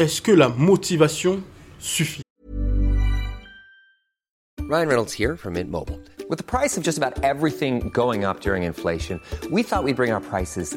est-ce que la motivation suffit? Ryan Reynolds here from Mint Mobile. With the price of just about everything going up during inflation, we thought we'd bring our prices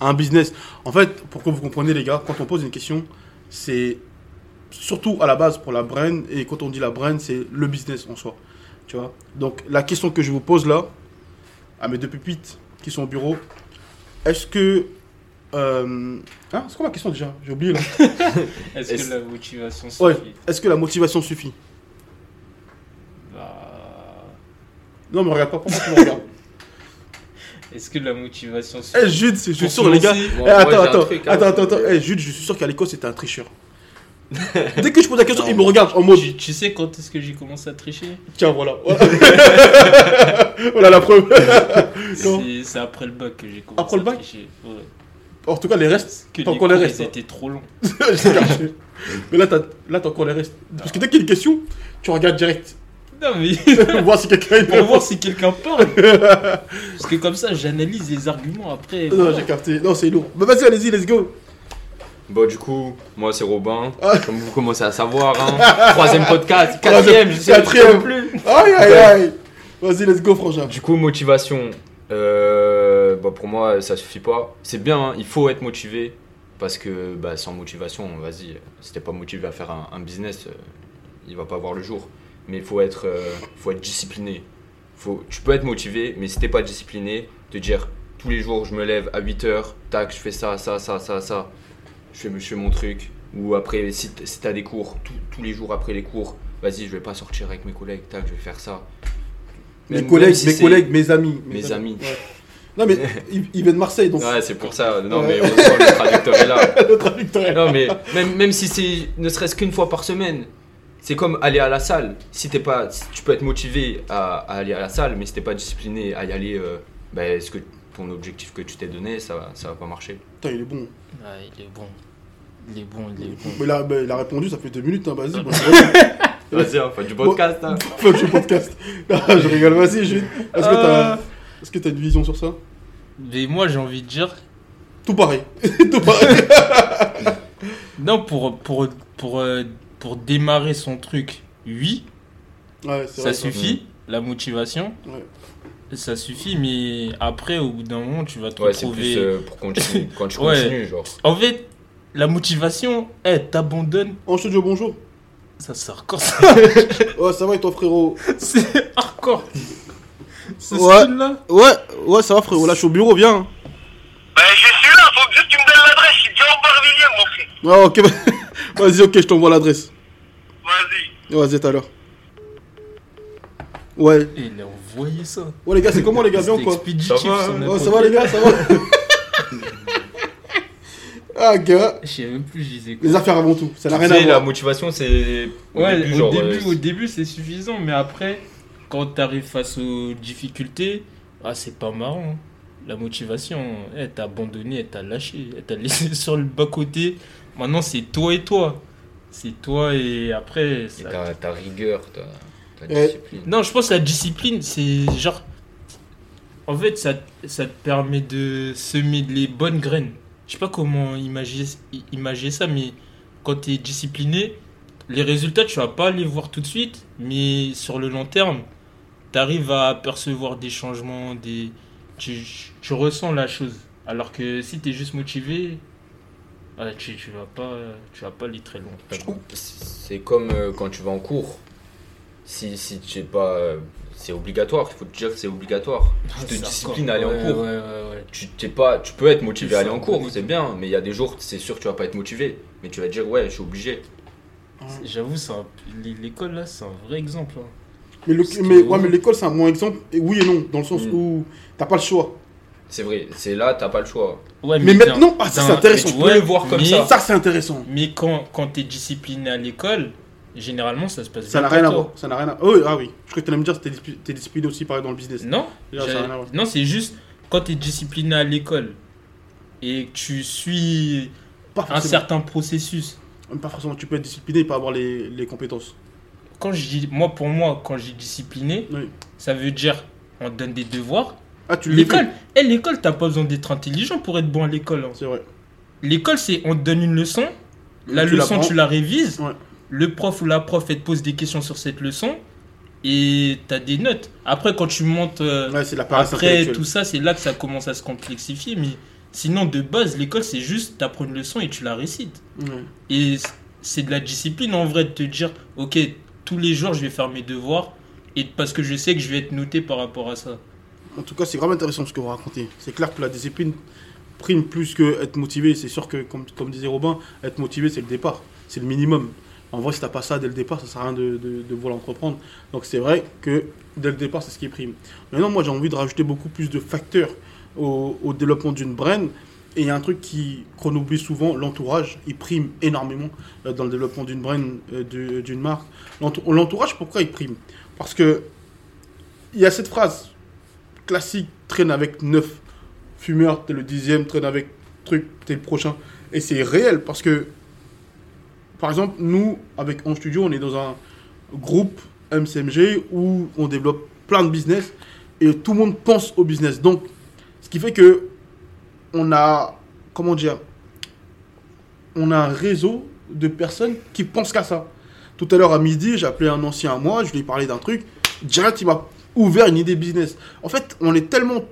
Un business. En fait, pour que vous compreniez, les gars, quand on pose une question, c'est surtout à la base pour la brand. Et quand on dit la brand, c'est le business en soi. Tu vois? Donc, la question que je vous pose là, à mes deux pupites qui sont au bureau, est-ce que. Euh... Hein, c'est quoi ma question déjà? J'ai oublié là. Est-ce que la motivation suffit? Ouais. Est-ce que la motivation suffit? Non, mais regarde pas, pourquoi tu me regardes Est-ce que la motivation Eh, Jude, je suis sûr, les gars. Eh, attends, attends, truc, hein. attends, attends, attends. Eh, Jude, je suis sûr qu'à l'école, c'était un tricheur. Dès que je pose la question, il me regarde en mode. tu, tu sais quand est-ce que j'ai commencé à tricher Tiens, voilà. Voilà, Voilà la preuve. C'est après le bac que j'ai commencé Après le à bac tricher. Ouais. En tout cas, les restes, t'as encore les restes. ils hein. trop caché. Mais là, t'as encore les restes. Parce que dès qu'il y a une question, tu regardes direct. Non mais pour voir si quelqu'un est pour voir si quelqu'un parle. Parce que comme ça, j'analyse les arguments après. Non, j'ai capté. Non, c'est lourd. Mais vas-y, allez-y, let's go. Bon, du coup, moi c'est Robin, Ah. comme vous commencez à savoir. Hein. Troisième podcast, quatrième, je sais Quatrième. plus. Aïe, aïe, aïe. Vas-y, let's go, frangin. Du coup, motivation. Euh, bah, pour moi, ça suffit pas. C'est bien, hein, il faut être motivé. Parce que bah, sans motivation, vas-y, si t'es pas motivé à faire un, un business, euh, il va pas voir le jour. Mais il faut être, euh, faut être discipliné. Faut, tu peux être motivé, mais si t'es pas discipliné, te dire tous les jours, je me lève à 8 heures, tac, je fais ça, ça, ça, ça, ça. Je fais, je fais mon truc. Ou après, si, t'as des cours, tous- tous les jours après les cours, vas-y, je vais pas sortir avec mes collègues, tac, je vais faire ça. Mes collègues, si mes collègues, mes amis. Mes amis. Ouais. Non, mais il, vient de Marseille, donc. Ouais, c'est pour ça. Non, mais heureusement, le traducteur est là. le traducteur est là. Non, mais même, même si c'est ne serait-ce qu'une fois par semaine, c'est comme aller à la salle. Si t'es pas, si tu peux être motivé à, à aller à la salle, mais si t'es pas discipliné à y aller, euh, bah, est-ce que ton objectif que tu t'es donné, ça, va- ça va pas marcher? Putain, il est bon. Ah, il est bon. Il est bon, il est bon. Mais là, bah, il a répondu, ça fait deux minutes, hein, vas-y. Bon, Vas-y, on fait du podcast. Hein. Faut je podcast. Non, je rigole, vas-y, Jude. Est-ce que t'as est-ce que t'as une vision sur ça? Mais moi, j'ai envie de dire, Tout pareil. Tout pareil. non, pour, pour, pour, euh, pour démarrer son truc, oui, Ouais, c'est ça vrai, suffit. La motivation, Ouais. ça suffit, mais après, au bout d'un moment, tu vas te Ouais, c'est retrouver. plus euh, pour continuer. Quand tu Ouais. continues, genre. En fait, la motivation, elle t'abandonne, En studio, bonjour. ça c'est hardcore. ça. Ouais, ça va et toi, frérot c'est hardcore. Ce Ouais. style-là. Ouais, ouais, ça va, frérot. Là, je suis au bureau, viens. Ben, je suis là, faut juste que tu me donnes l'adresse, je suis déjà au Barvilliers, mon frère. Ah, ok, vas-y, ok, je t'envoie l'adresse. Vas-y. Vas-y, tout à l'heure. Ouais. Et il a envoyé ça. Ouais, les gars, c'est comment, les gars, bien quoi expéditif, Ça va, Ouais, ça va, les gars, ça va Ah, gars. Je sais même plus, je disais quoi. Les affaires avant tout, ça n'a rien à sais, la voir. motivation, c'est. Au Ouais, début, au, genre, début, euh, au début, c'est suffisant, mais après, quand t'arrives face aux difficultés, ah, c'est pas marrant. La motivation, elle t'a abandonné, elle t'a lâché, elle t'a laissé sur le bas-côté. Maintenant, c'est toi et toi. C'est toi et après. et ça- ta, ta rigueur, ta, ta Ouais. discipline. Non, je pense que la discipline, c'est genre. En fait, ça, ça te permet de semer les bonnes graines. Je sais pas comment imaginer, imaginer ça, mais quand tu es discipliné, les résultats, tu vas pas les voir tout de suite, mais sur le long terme, tu arrives à percevoir des changements, des... Tu, tu ressens la chose. Alors que si tu es juste motivé, ah, tu, tu vas pas tu vas pas aller très loin. C'est comme euh, quand tu vas en cours. Si, si tu sais pas. euh, c'est obligatoire, il faut te dire que c'est obligatoire. Tu te disciplines à aller en cours. Ouais, ouais, ouais. Tu, t'es pas, tu peux être motivé à aller en cours, c'est bien, mais il y a des jours, c'est sûr que tu vas pas être motivé. Mais tu vas te dire, ouais, je suis obligé. J'avoue, c'est un- l'é- l'école là, c'est un vrai exemple. hein. Mais, le- Ce qui mais, est ouais, mais l'école, c'est un bon exemple. Et oui et non, dans le sens Mm. où t'as pas le choix. C'est vrai, c'est là, t'as pas le choix. Ouais, Mais maintenant, ah, ça, c'est intéressant. mais Tu peux le voir comme mais- ça. Ça, c'est intéressant. Mais quand, quand tu es discipliné à l'école, généralement ça se passe Ça n'a bien rien à voir. Ça n'a rien à Oh, ah oui. Je crois que tu allais me dire que t'es t'es discipliné aussi pareil dans le business. Non, Là, ça j'ai- a rien à voir. non c'est juste quand tu es discipliné à l'école et que tu suis Pas un certain processus. Pas forcément. Tu peux être discipliné et pas avoir les, les compétences. Quand je dis, moi pour moi, quand j'ai discipliné, Oui. ça veut dire on te donne des devoirs. Ah, tu L'école, et l'école, t'as pas besoin d'être intelligent pour être bon à l'école. hein. C'est vrai. L'école, c'est on te donne une leçon, la Tu leçon tu la révises, Ouais. le prof ou la prof elle te pose des questions sur cette leçon et t'as des notes. Après quand tu montes euh, Ouais, la après tout ça, c'est là que ça commence à se complexifier. Mais sinon de base, l'école c'est juste t'apprends une leçon et tu la récites. Et c'est de la discipline en vrai de te dire ok tous les jours je vais faire mes devoirs et parce que je sais que je vais être noté par rapport à ça. En tout cas, c'est vraiment intéressant ce que vous racontez. C'est clair que la discipline prime plus que être motivé. C'est sûr que, comme, comme disait Robin, être motivé, c'est le départ. C'est le minimum. En vrai, si t'as pas ça dès le départ, ça sert à rien de, de, vouloir entreprendre. Donc c'est vrai que dès le départ, c'est ce qui prime. Maintenant, moi, j'ai envie de rajouter beaucoup plus de facteurs au, développement d'une brand. Et il y a un truc qu'on oublie souvent, l'entourage. Il prime énormément euh, dans le développement d'une brand, euh, d'une marque. L'entou- L'entourage, pourquoi il prime? Parce que il y a cette phrase classique, traîne avec neuf fumeurs, t'es le dixième, traîne avec truc, t'es le prochain. Et c'est réel parce que, par exemple, nous, avec En Studio, on est dans un groupe MCMG où on développe plein de business et tout le monde pense au business. Donc, ce qui fait que on a, comment dire, on a un réseau de personnes qui pensent qu'à ça. Tout à l'heure à midi, j'ai appelé un ancien à moi, je lui ai parlé d'un truc. Direct, il m'a ouvert une idée business. En fait, on est tellement.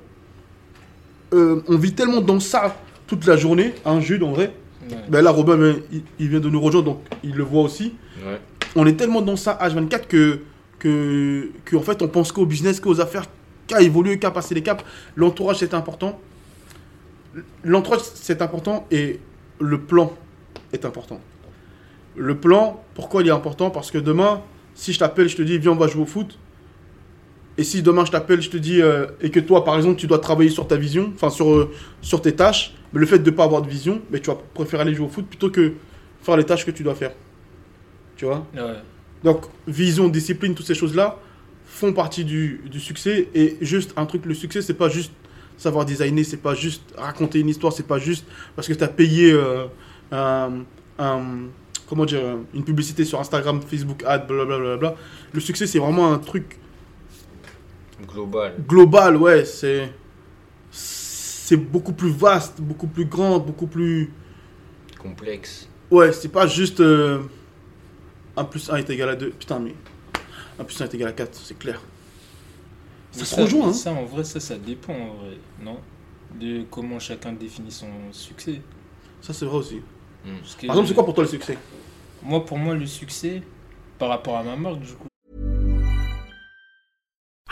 euh, on vit tellement dans ça toute la journée, un Jude en vrai. Ouais. Ben là, Robin, ben, il, il vient de nous rejoindre, donc il le voit aussi. Ouais. On est tellement dans ça H24 que, que, que en fait, on pense qu'au business, qu'aux affaires, qu'à évoluer, qu'à passer les caps. L'entourage, c'est important. L'entourage, c'est important et le plan est important. Le plan, pourquoi il est important? Parce que demain, si je t'appelle, je te dis, viens, on va jouer au foot. Et si demain je t'appelle, je te dis, euh, et que toi, par exemple, tu dois travailler sur ta vision, enfin sur, euh, sur tes tâches, mais le fait de ne pas avoir de vision, mais tu vas préférer aller jouer au foot plutôt que faire les tâches que tu dois faire. Tu vois? Ouais. donc, vision, discipline, toutes ces choses-là font partie du, du succès. Et juste un truc, le succès, c'est pas juste savoir designer, c'est pas juste raconter une histoire, c'est pas juste parce que tu as payé euh, un, un- comment dire, une publicité sur Instagram, Facebook, ad, blablabla. Le succès, c'est vraiment un truc Global. global, ouais. C'est c'est beaucoup plus vaste, beaucoup plus grand, beaucoup plus. Complexe. Ouais, c'est pas juste euh, 1 plus 1 est égal à 2. Putain, mais 1 plus 1 est égal à 4, c'est clair. Ça Mais se rejoint, hein. Ça, en vrai, ça, ça dépend, en vrai, non? De comment chacun définit son succès. Ça, c'est vrai aussi. Que- Par exemple, c'est quoi pour toi le succès? Moi, pour moi, le succès, par rapport à ma marque, du coup,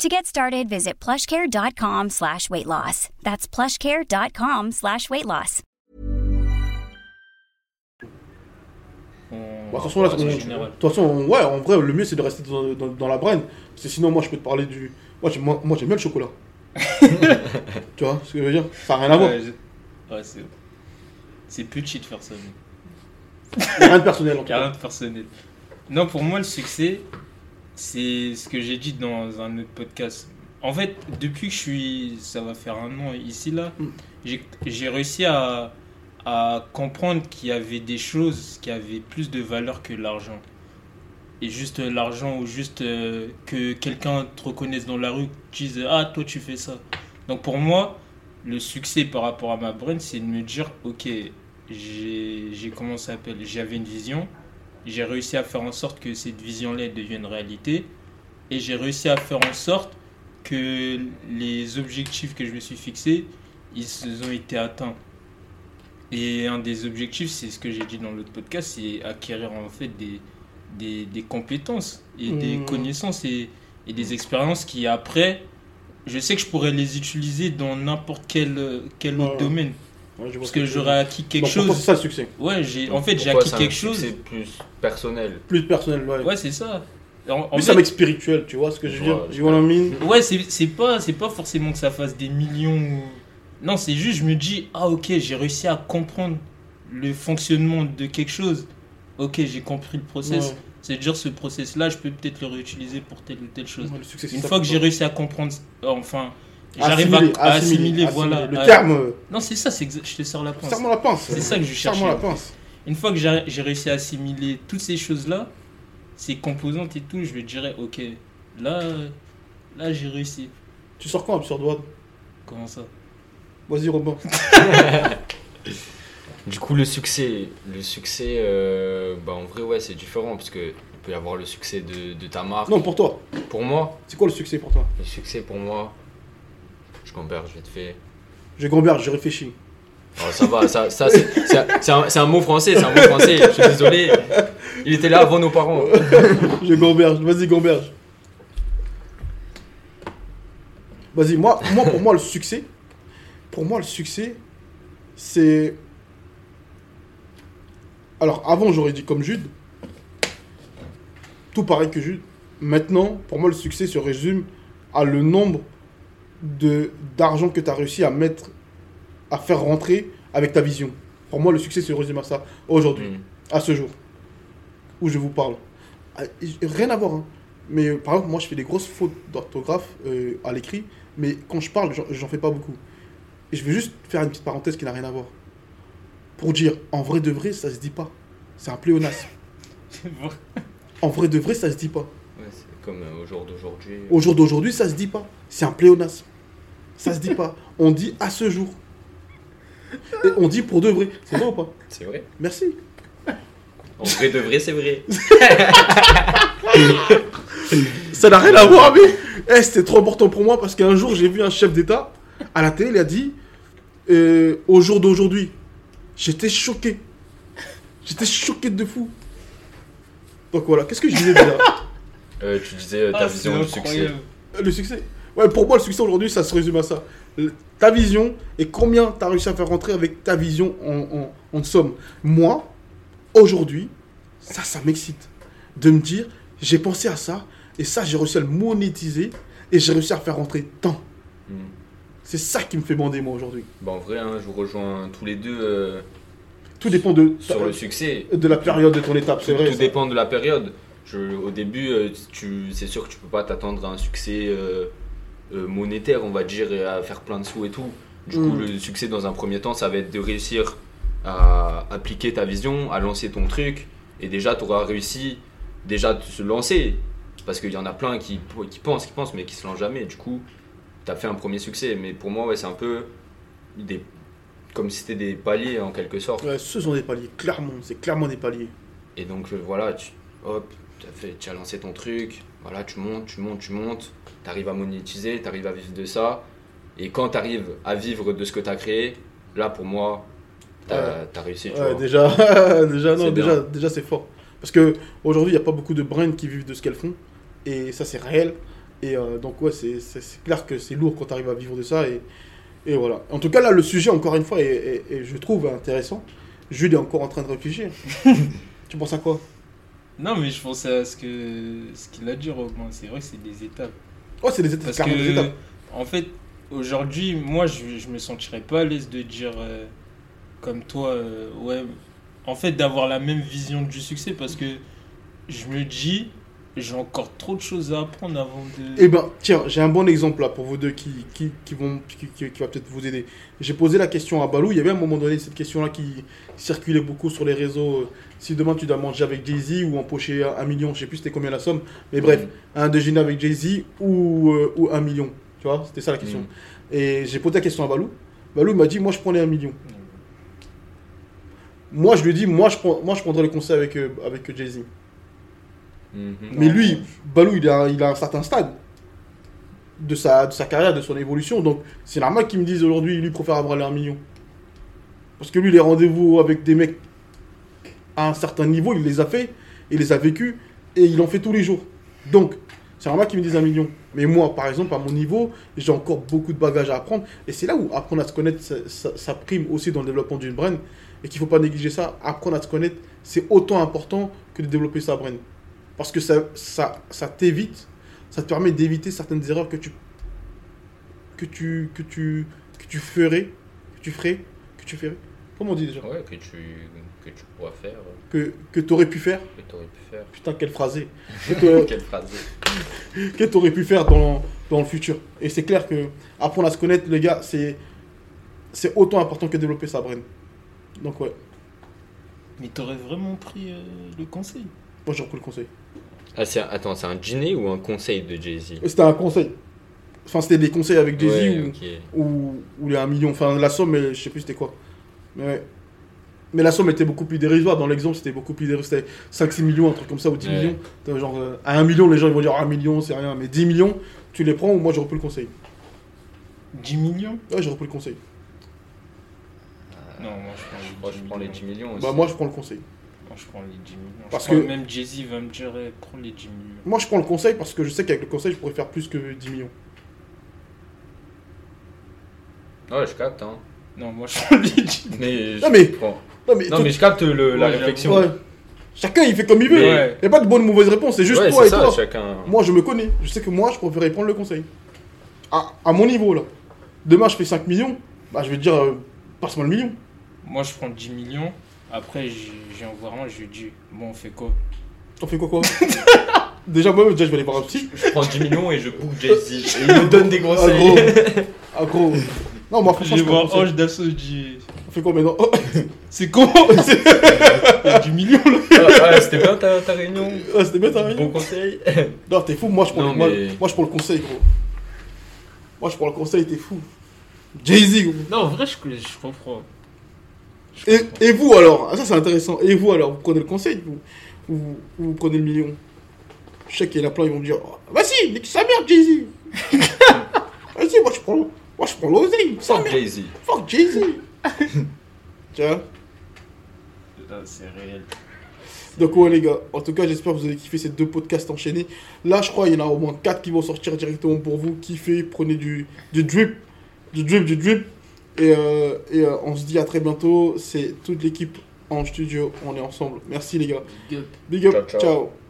To get started, visit plushcare.com slash weight loss. That's plushcare.com slash weight loss. là, en on- de général. toute façon, on- ouais, en vrai, le mieux c'est de rester dans, dans- dans la brain. Parce que sinon, moi je peux te parler du. Moi, j'aime, moi, j'aime bien le chocolat. tu vois ce que je veux dire? Ça n'a rien à voir. Ouais, je- ouais, c'est... c'est petit de faire ça. mais- rien de personnel en rien de personnel. Non, pour moi, le succès, c'est ce que j'ai dit dans un autre podcast. En fait, depuis que je suis, ça va faire un an ici là, Mm. j'ai réussi à, à comprendre qu'il y avait des choses qui avaient plus de valeur que l'argent. Et juste l'argent ou juste euh, que quelqu'un te reconnaisse dans la rue, te dise Ah, toi tu fais ça. Donc pour moi, le succès par rapport à ma brain, c'est de me dire Ok, j'ai j'ai- comment ça s'appelle J'avais une vision, j'ai réussi à faire en sorte que cette vision-là devienne réalité, et j'ai réussi à faire en sorte que les objectifs que je me suis fixés, ils ont été atteints. Et un des objectifs, c'est ce que j'ai dit dans l'autre podcast, c'est acquérir en fait des, des, des compétences et des Mhm. connaissances et, et des expériences qui après, je sais que je pourrais les utiliser dans n'importe quel, quel autre domaine. Ouais, vois Parce ce que j'aurais dire. acquis quelque Donc, chose. c'est ça le succès. Ouais, j'ai, en fait, j'ai acquis c'est quelque chose. succès plus personnel. Plus personnel, ouais. Ouais, c'est ça. En, en Plus fait- un mec spirituel, tu vois ce que je veux dire je what I mean Ouais, c'est c'est pas, c'est pas forcément que ça fasse des millions. Non, c'est juste, je me dis, ah ok, j'ai réussi à comprendre le fonctionnement de quelque chose. Ok, j'ai compris le process. Ouais. C'est-à-dire, ce process-là, je peux peut-être le réutiliser pour telle ou telle chose. Ouais, le succès, c'est Une ça fois que j'ai réussi à comprendre, enfin, j'arrive à, Assimiler, à assimiler, voilà. Le à- terme, euh, Non, c'est ça, c'est exa- je te sors la pince. serre-moi la pince. C'est ça que je cherchais. Serre-moi la pince. Une fois que j'ai réussi à assimiler toutes ces choses-là, ces composantes et tout, je me dirais, ok, là, là j'ai réussi. Tu sors quand, Absurd World Comment ça? Vas-y, Robin. Du coup, le succès, le succès, euh, bah en vrai, ouais, c'est différent parce que il peut y avoir le succès de, de ta marque. Non, pour toi. Pour moi, C'est quoi le succès pour toi? Le succès pour moi, gamberge vite fait. Je gamberge, je réfléchis. Oh, ça va, ça, ça c'est un, mot français, c'est un mot français. Je suis désolé. Il était là avant nos parents. Je gamberge, vas-y, gamberge. Vas-y, moi, moi, pour moi, le succès, pour moi, le succès, c'est. Alors, avant, j'aurais dit comme Jude. Tout pareil que Jude. Maintenant, pour moi, le succès se résume à le nombre d'argent que tu as réussi à mettre, à faire rentrer avec ta vision. Pour moi, le succès se résume à ça aujourd'hui Mm. à ce jour où je vous parle. Ah, Rien à voir. hein. Mais euh, par exemple, moi, je fais des grosses fautes d'orthographe euh, à l'écrit, mais quand je parle, j'en- fais pas beaucoup. Et je vais juste faire une petite parenthèse qui n'a rien à voir. Pour dire, en vrai de vrai, ça se dit pas. C'est un pléonasme. En vrai de vrai, ça se dit pas. Comme euh, au jour d'aujourd'hui. Au jour d'aujourd'hui, ça se dit pas. C'est un pléonasme. Ça se dit pas. On dit à ce jour. Et on dit pour de vrai. C'est vrai ou pas? C'est vrai. Merci. En vrai de vrai, c'est vrai. Ça n'a rien à voir, mais eh, c'était trop important pour moi parce qu'un jour j'ai vu un chef d'État à la télé, il a dit euh, au jour d'aujourd'hui, j'étais choqué. J'étais choqué de fou. Donc voilà, qu'est-ce que je disais déjà? Euh, tu disais euh, ta Ah, vision du succès. incroyable. Le succès Ouais, pour moi, le succès aujourd'hui, ça se résume à ça. Ta vision et combien tu as réussi à faire rentrer avec ta vision en, en, en somme. Moi, aujourd'hui, ça, ça m'excite. De me dire, j'ai pensé à ça et ça, j'ai réussi à le monétiser et j'ai réussi à faire rentrer tant. Mm. C'est ça qui me fait bander, moi, aujourd'hui. Bah, en vrai, hein, je vous rejoins tous les deux euh, Tout dépend de, sur le succès. de la période de ton étape, c'est vrai. Tout ça. dépend de la période. Je, au début, euh, tu, c'est sûr que tu peux pas t'attendre à un succès euh, euh, monétaire, on va dire, et à faire plein de sous et tout. Du coup, Mm. le succès dans un premier temps, ça va être de réussir à appliquer ta vision, à lancer ton truc. Et déjà, tu auras réussi déjà de se lancer. Parce qu'il y en a plein qui, qui pensent, qui pensent, mais qui se lancent jamais. Du coup, tu as fait un premier succès. Mais pour moi, ouais, c'est un peu des, comme si c'était des paliers en quelque sorte. Ouais, ce sont des paliers, clairement. C'est clairement des paliers. Et donc euh, voilà, tu, hop, as, fait, tu as lancé ton truc, voilà, tu montes, tu montes, tu montes, tu arrives à monétiser, tu arrives à vivre de ça. Et quand tu arrives à vivre de ce que tu as créé, là pour moi, tu as, Ouais. réussi. Tu Ouais, vois. déjà, déjà, non, C'est déjà, déjà c'est fort. Parce que aujourd'hui, il n'y a pas beaucoup de brains qui vivent de ce qu'elles font. Et ça, c'est réel. Et euh, donc, ouais, c'est clair que c'est lourd quand tu arrives à vivre de ça. Et, et voilà. En tout cas, là, le sujet, encore une fois, est, est- est- je trouve intéressant. Jules est encore en train de réfléchir. tu penses à quoi? Non, mais je pensais à ce que ce qu'il a dit, Romain. C'est vrai que c'est des étapes. Ouais, c'est des étapes. Parce des que, étapes. en fait, aujourd'hui, moi, je, je me sentirais pas à l'aise de dire, euh, comme toi, euh, ouais, en fait, d'avoir la même vision du succès parce que je me dis, j'ai encore trop de choses à apprendre avant de. Eh ben, tiens, j'ai un bon exemple là pour vous deux qui, qui, qui vont, qui, qui- qui va peut-être vous aider. J'ai posé la question à Balou. Il y avait à un moment donné cette question-là qui circulait beaucoup sur les réseaux. euh, Si demain tu dois manger avec Jay-Z ou empocher un, million, je sais plus c'était combien la somme, mais bref, un déjeuner avec Jay-Z ou, euh, ou un million. Tu vois, c'était ça la question. Et j'ai posé la question à Balou. Balou m'a dit, moi je prenais un million. Moi je lui ai dit, moi je, prends, moi, je prendrais le conseil avec, euh, avec Jay-Z. Mhm. Mais lui, Balou, il a, il a un certain stade de sa, de sa carrière, de son évolution. Donc, c'est normal qu'il me dise aujourd'hui, lui, il préfère avoir les 1 million. Parce que lui, les rendez-vous avec des mecs à un certain niveau, il les a fait, il les a vécus, et il en fait tous les jours. Donc, c'est normal qu'il me dise 1 million. Mais moi, par exemple, à mon niveau, j'ai encore beaucoup de bagages à apprendre. Et c'est là où apprendre à se connaître, ça, ça- ça prime aussi dans le développement d'une brain. Et qu'il ne faut pas négliger ça. Apprendre à se connaître, c'est autant important que de développer sa brain. Parce que ça, ça, ça t'évite, ça te permet d'éviter certaines erreurs que tu, que tu, que tu, que tu ferais, que tu ferais, que tu ferais. Comment on dit déjà? Ouais, que tu, que tu pourras faire, Que, que tu aurais pu faire. que tu aurais pu faire. Putain, quelle t'aurais- Quelle phrase. que tu aurais pu faire dans, dans le futur. Et c'est clair que apprendre à se connaître, les gars, c'est, c'est autant important que développer sa brain. Donc ouais, Mais t'aurais vraiment pris euh, le conseil? moi j'ai repris le conseil. Ah, c'est un- attends, c'est un dîner ou un conseil de Jay-Z C'était un conseil. Enfin, c'était des conseils avec Jay-Z Ouais, ou, ok. ou, ou les 1 million. Enfin, la somme, mais je sais plus c'était quoi. Mais, mais la somme était beaucoup plus dérisoire. Dans l'exemple, c'était beaucoup plus dérisoire. C'était 5-6 millions, un truc comme ça, ou 10 Ouais. millions. Genre, euh, à 1 million, les gens ils vont dire 1 million, c'est rien. Mais 10 millions, tu les prends ou moi j'ai repris le conseil. 10 millions? Ouais, j'ai repris le conseil. Non, moi je prends les 10 Moi, je prends les 10 millions aussi. Bah, moi je prends le conseil. Moi, je prends les 10 millions. Parce je que- même Jay-Z va me dire eh, prends les 10 millions. Moi je prends le conseil parce que je sais qu'avec le conseil, je pourrais faire plus que 10 millions. Ouais, je capte, hein. Non, moi je prends les 10 millions. Mais je Non, mais- prends. Non, mais, Non, tout- mais je capte le, la Ouais, réflexion. ouais. Chacun il fait comme il veut. Il Ouais. n'y a pas de bonne ou mauvaise réponse, c'est juste Ouais, toi et ça, toi. chacun. Moi, je me connais. Je sais que moi, je préférais prendre le conseil. À, à mon niveau, là. Demain, je fais 5 millions. Bah, je vais te dire, euh, passe-moi le million. Moi je prends 10 millions. Après, j'ai un, je lui dis bon, on fait quoi? T'en fais quoi, quoi? Déjà, moi, déjà, je vais aller voir un psy. Je prends 10 millions et je book Jay-Z. Et il me donne des Ah, conseils. gros. Ah, gros. Non, moi, franchement, je le voir. Ange d'assaut, je dis On fait quoi maintenant? Oh, c'est comment Il y a 10 millions là Ah, ouais, c'était bien ta, ta réunion. ah, C'était bien, t'as rien Bon conseil. Non, t'es fou. Moi, je prends, Non, le, moi, mais- moi, je prends le conseil, gros. Moi, je prends le conseil, t'es fou. Jay-Z, gros. Non, en vrai, je, je comprends. Et, et vous alors Ah, Ça c'est intéressant. Et vous alors Vous prenez le conseil vous, ou ou vous prenez le million Je sais qu'il y en a plein, ils vont me dire oh, Vas-y, nique sa mère, Jay-Z Vas-y, moi je prends, moi, je prends l'oseille. Fuck. Jay-Z. Fuck Jay-Z Tu vois C'est réel. Donc ouais les gars, en tout cas j'espère que vous avez kiffé ces deux podcasts enchaînés. Là je crois il y en a au moins 4 qui vont sortir directement pour vous. Kiffez, prenez du, du drip, du drip, du drip. Et, euh, et euh, on se dit à très bientôt. C'est toute l'équipe en studio, on est ensemble. Merci les gars. Big up. Big up, Ciao, ciao. ciao.